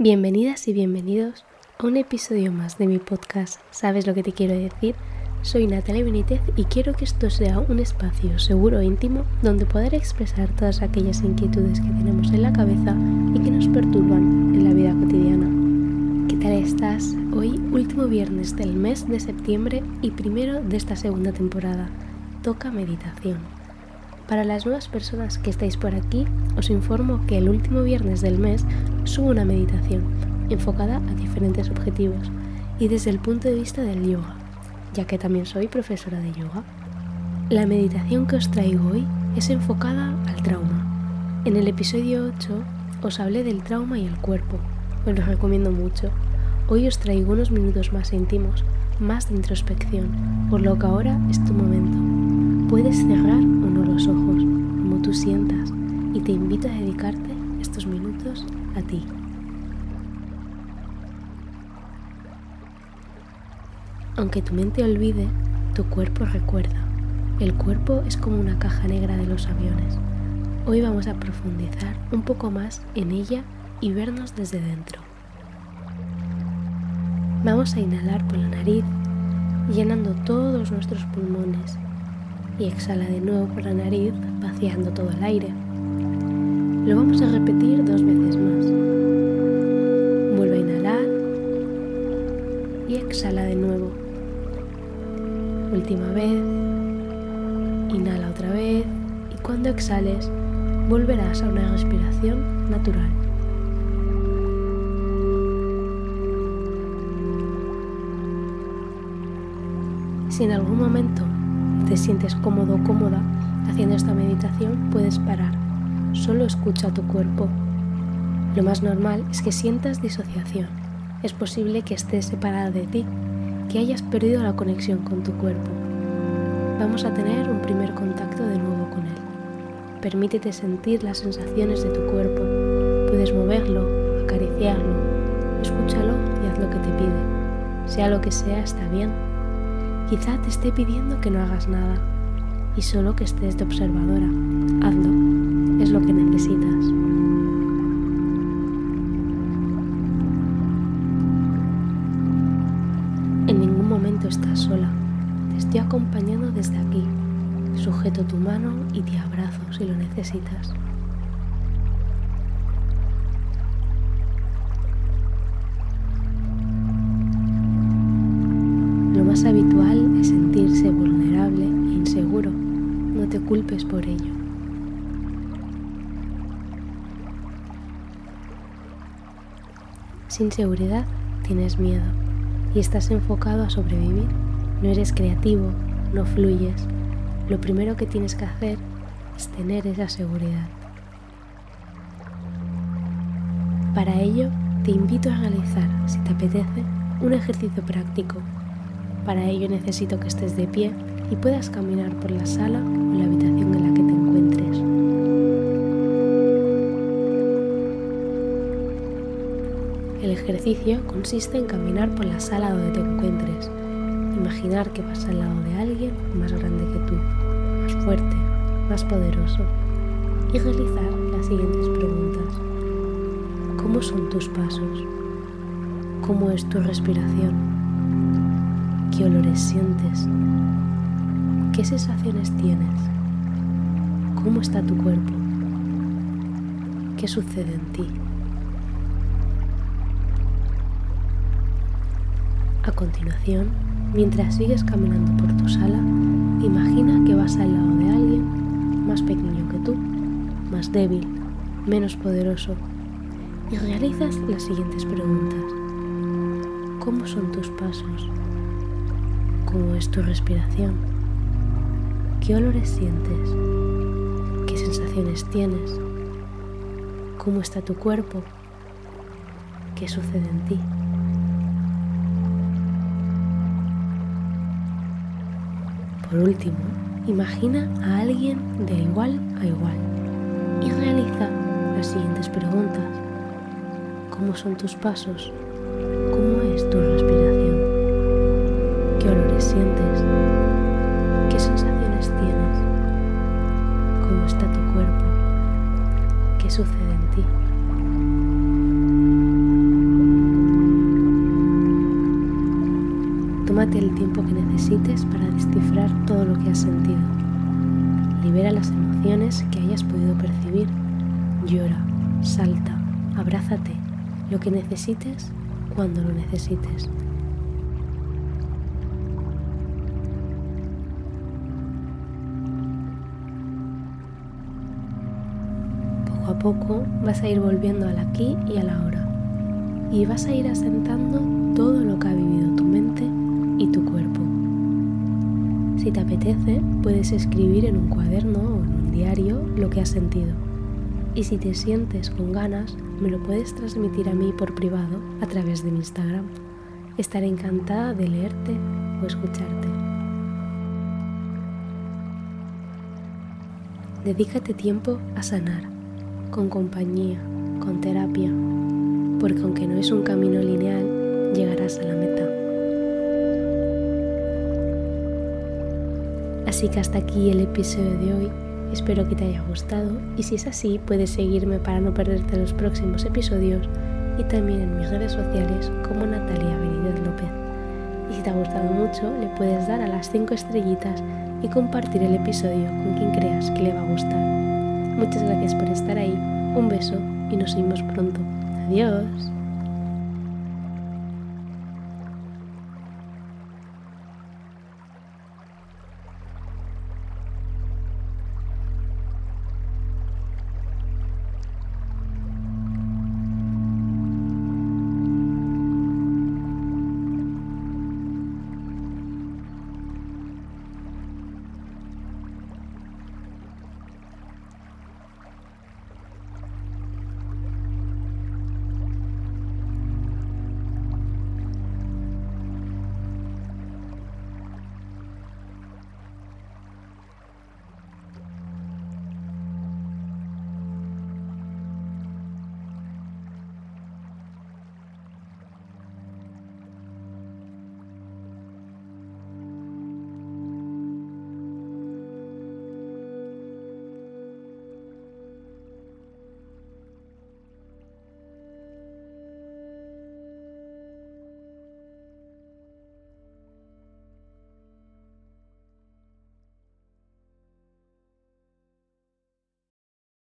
Bienvenidas y bienvenidos a un episodio más de mi podcast ¿Sabes lo que te quiero decir? Soy Natalia Benítez y quiero que esto sea un espacio seguro e íntimo donde poder expresar todas aquellas inquietudes que tenemos en la cabeza y que nos perturban en la vida cotidiana. ¿Qué tal estás? Hoy, último viernes del mes de septiembre y primero de esta segunda temporada, toca meditación. Para las nuevas personas que estáis por aquí, os informo que el último viernes del mes subo una meditación enfocada a diferentes objetivos y desde el punto de vista del yoga, ya que también soy profesora de yoga. La meditación que os traigo hoy es enfocada al trauma. En el episodio 8 os hablé del trauma y el cuerpo, os lo recomiendo mucho. Hoy os traigo unos minutos más íntimos, más de introspección, por lo que ahora es tu momento. Puedes cerrar los ojos, como tú sientas, y te invito a dedicarte estos minutos a ti. Aunque tu mente olvide, tu cuerpo recuerda. El cuerpo es como una caja negra de los aviones. Hoy vamos a profundizar un poco más en ella y vernos desde dentro. Vamos a inhalar por la nariz, llenando todos nuestros pulmones y exhala de nuevo por la nariz, vaciando todo el aire. Lo vamos a repetir dos veces más. Vuelve a inhalar y exhala de nuevo. Última vez. Inhala otra vez y cuando exhales volverás a una respiración natural. Si en algún momento te sientes cómodo o cómoda haciendo esta meditación, puedes parar. Solo escucha tu cuerpo. Lo más normal es que sientas disociación. Es posible que estés separada de ti, que hayas perdido la conexión con tu cuerpo. Vamos a tener un primer contacto de nuevo con él. Permítete sentir las sensaciones de tu cuerpo. Puedes moverlo, acariciarlo, escúchalo y haz lo que te pide. Sea lo que sea, está bien Quizá te esté pidiendo que no hagas nada y solo que estés de observadora. Hazlo, es lo que necesitas. En ningún momento estás sola. Te estoy acompañando desde aquí. Sujeto tu mano y te abrazo si lo necesitas. Te culpes por ello. Sin seguridad tienes miedo y estás enfocado a sobrevivir. No eres creativo, no fluyes. Lo primero que tienes que hacer es tener esa seguridad. Para ello, te invito a realizar, si te apetece, un ejercicio práctico para ello necesito que estés de pie y puedas caminar por la sala o la habitación en la que te encuentres. El ejercicio consiste en caminar por la sala donde te encuentres, imaginar que vas al lado de alguien más grande que tú, más fuerte, más poderoso, y realizar las siguientes preguntas. ¿Cómo son tus pasos? ¿Cómo es tu respiración? ¿Qué olores sientes? ¿Qué sensaciones tienes? ¿Cómo está tu cuerpo? ¿Qué sucede en ti? A continuación, mientras sigues caminando por tu sala, imagina que vas al lado de alguien más pequeño que tú, más débil, menos poderoso, y realizas las siguientes preguntas. ¿Cómo son tus pasos? ¿Cómo es tu respiración? ¿Qué olores sientes? ¿Qué sensaciones tienes? ¿Cómo está tu cuerpo? ¿Qué sucede en ti? Por último, imagina a alguien de igual a igual y realiza las siguientes preguntas. ¿Cómo son tus pasos? ¿Cómo es tu respiración? ¿Qué olores sientes? sucede en ti. Tómate el tiempo que necesites para descifrar todo lo que has sentido. Libera las emociones que hayas podido percibir. Llora, salta, abrázate, lo que necesites cuando lo necesites. Poco vas a ir volviendo al aquí y a la hora y vas a ir asentando todo lo que ha vivido tu mente y tu cuerpo. Si te apetece, puedes escribir en un cuaderno o en un diario lo que has sentido. Y si te sientes con ganas, me lo puedes transmitir a mí por privado a través de mi Instagram. Estaré encantada de leerte o escucharte. Dedícate tiempo a sanar, con compañía, con terapia, porque aunque no es un camino lineal, llegarás a la meta. Así que hasta aquí el episodio de hoy. Espero que te haya gustado y si es así puedes seguirme para no perderte los próximos episodios y también en mis redes sociales como Natalia Benítez López. Y si te ha gustado mucho le puedes dar a las 5 estrellitas y compartir el episodio con quien creas que le va a gustar. Muchas gracias por estar ahí, un beso y nos vemos pronto. Adiós.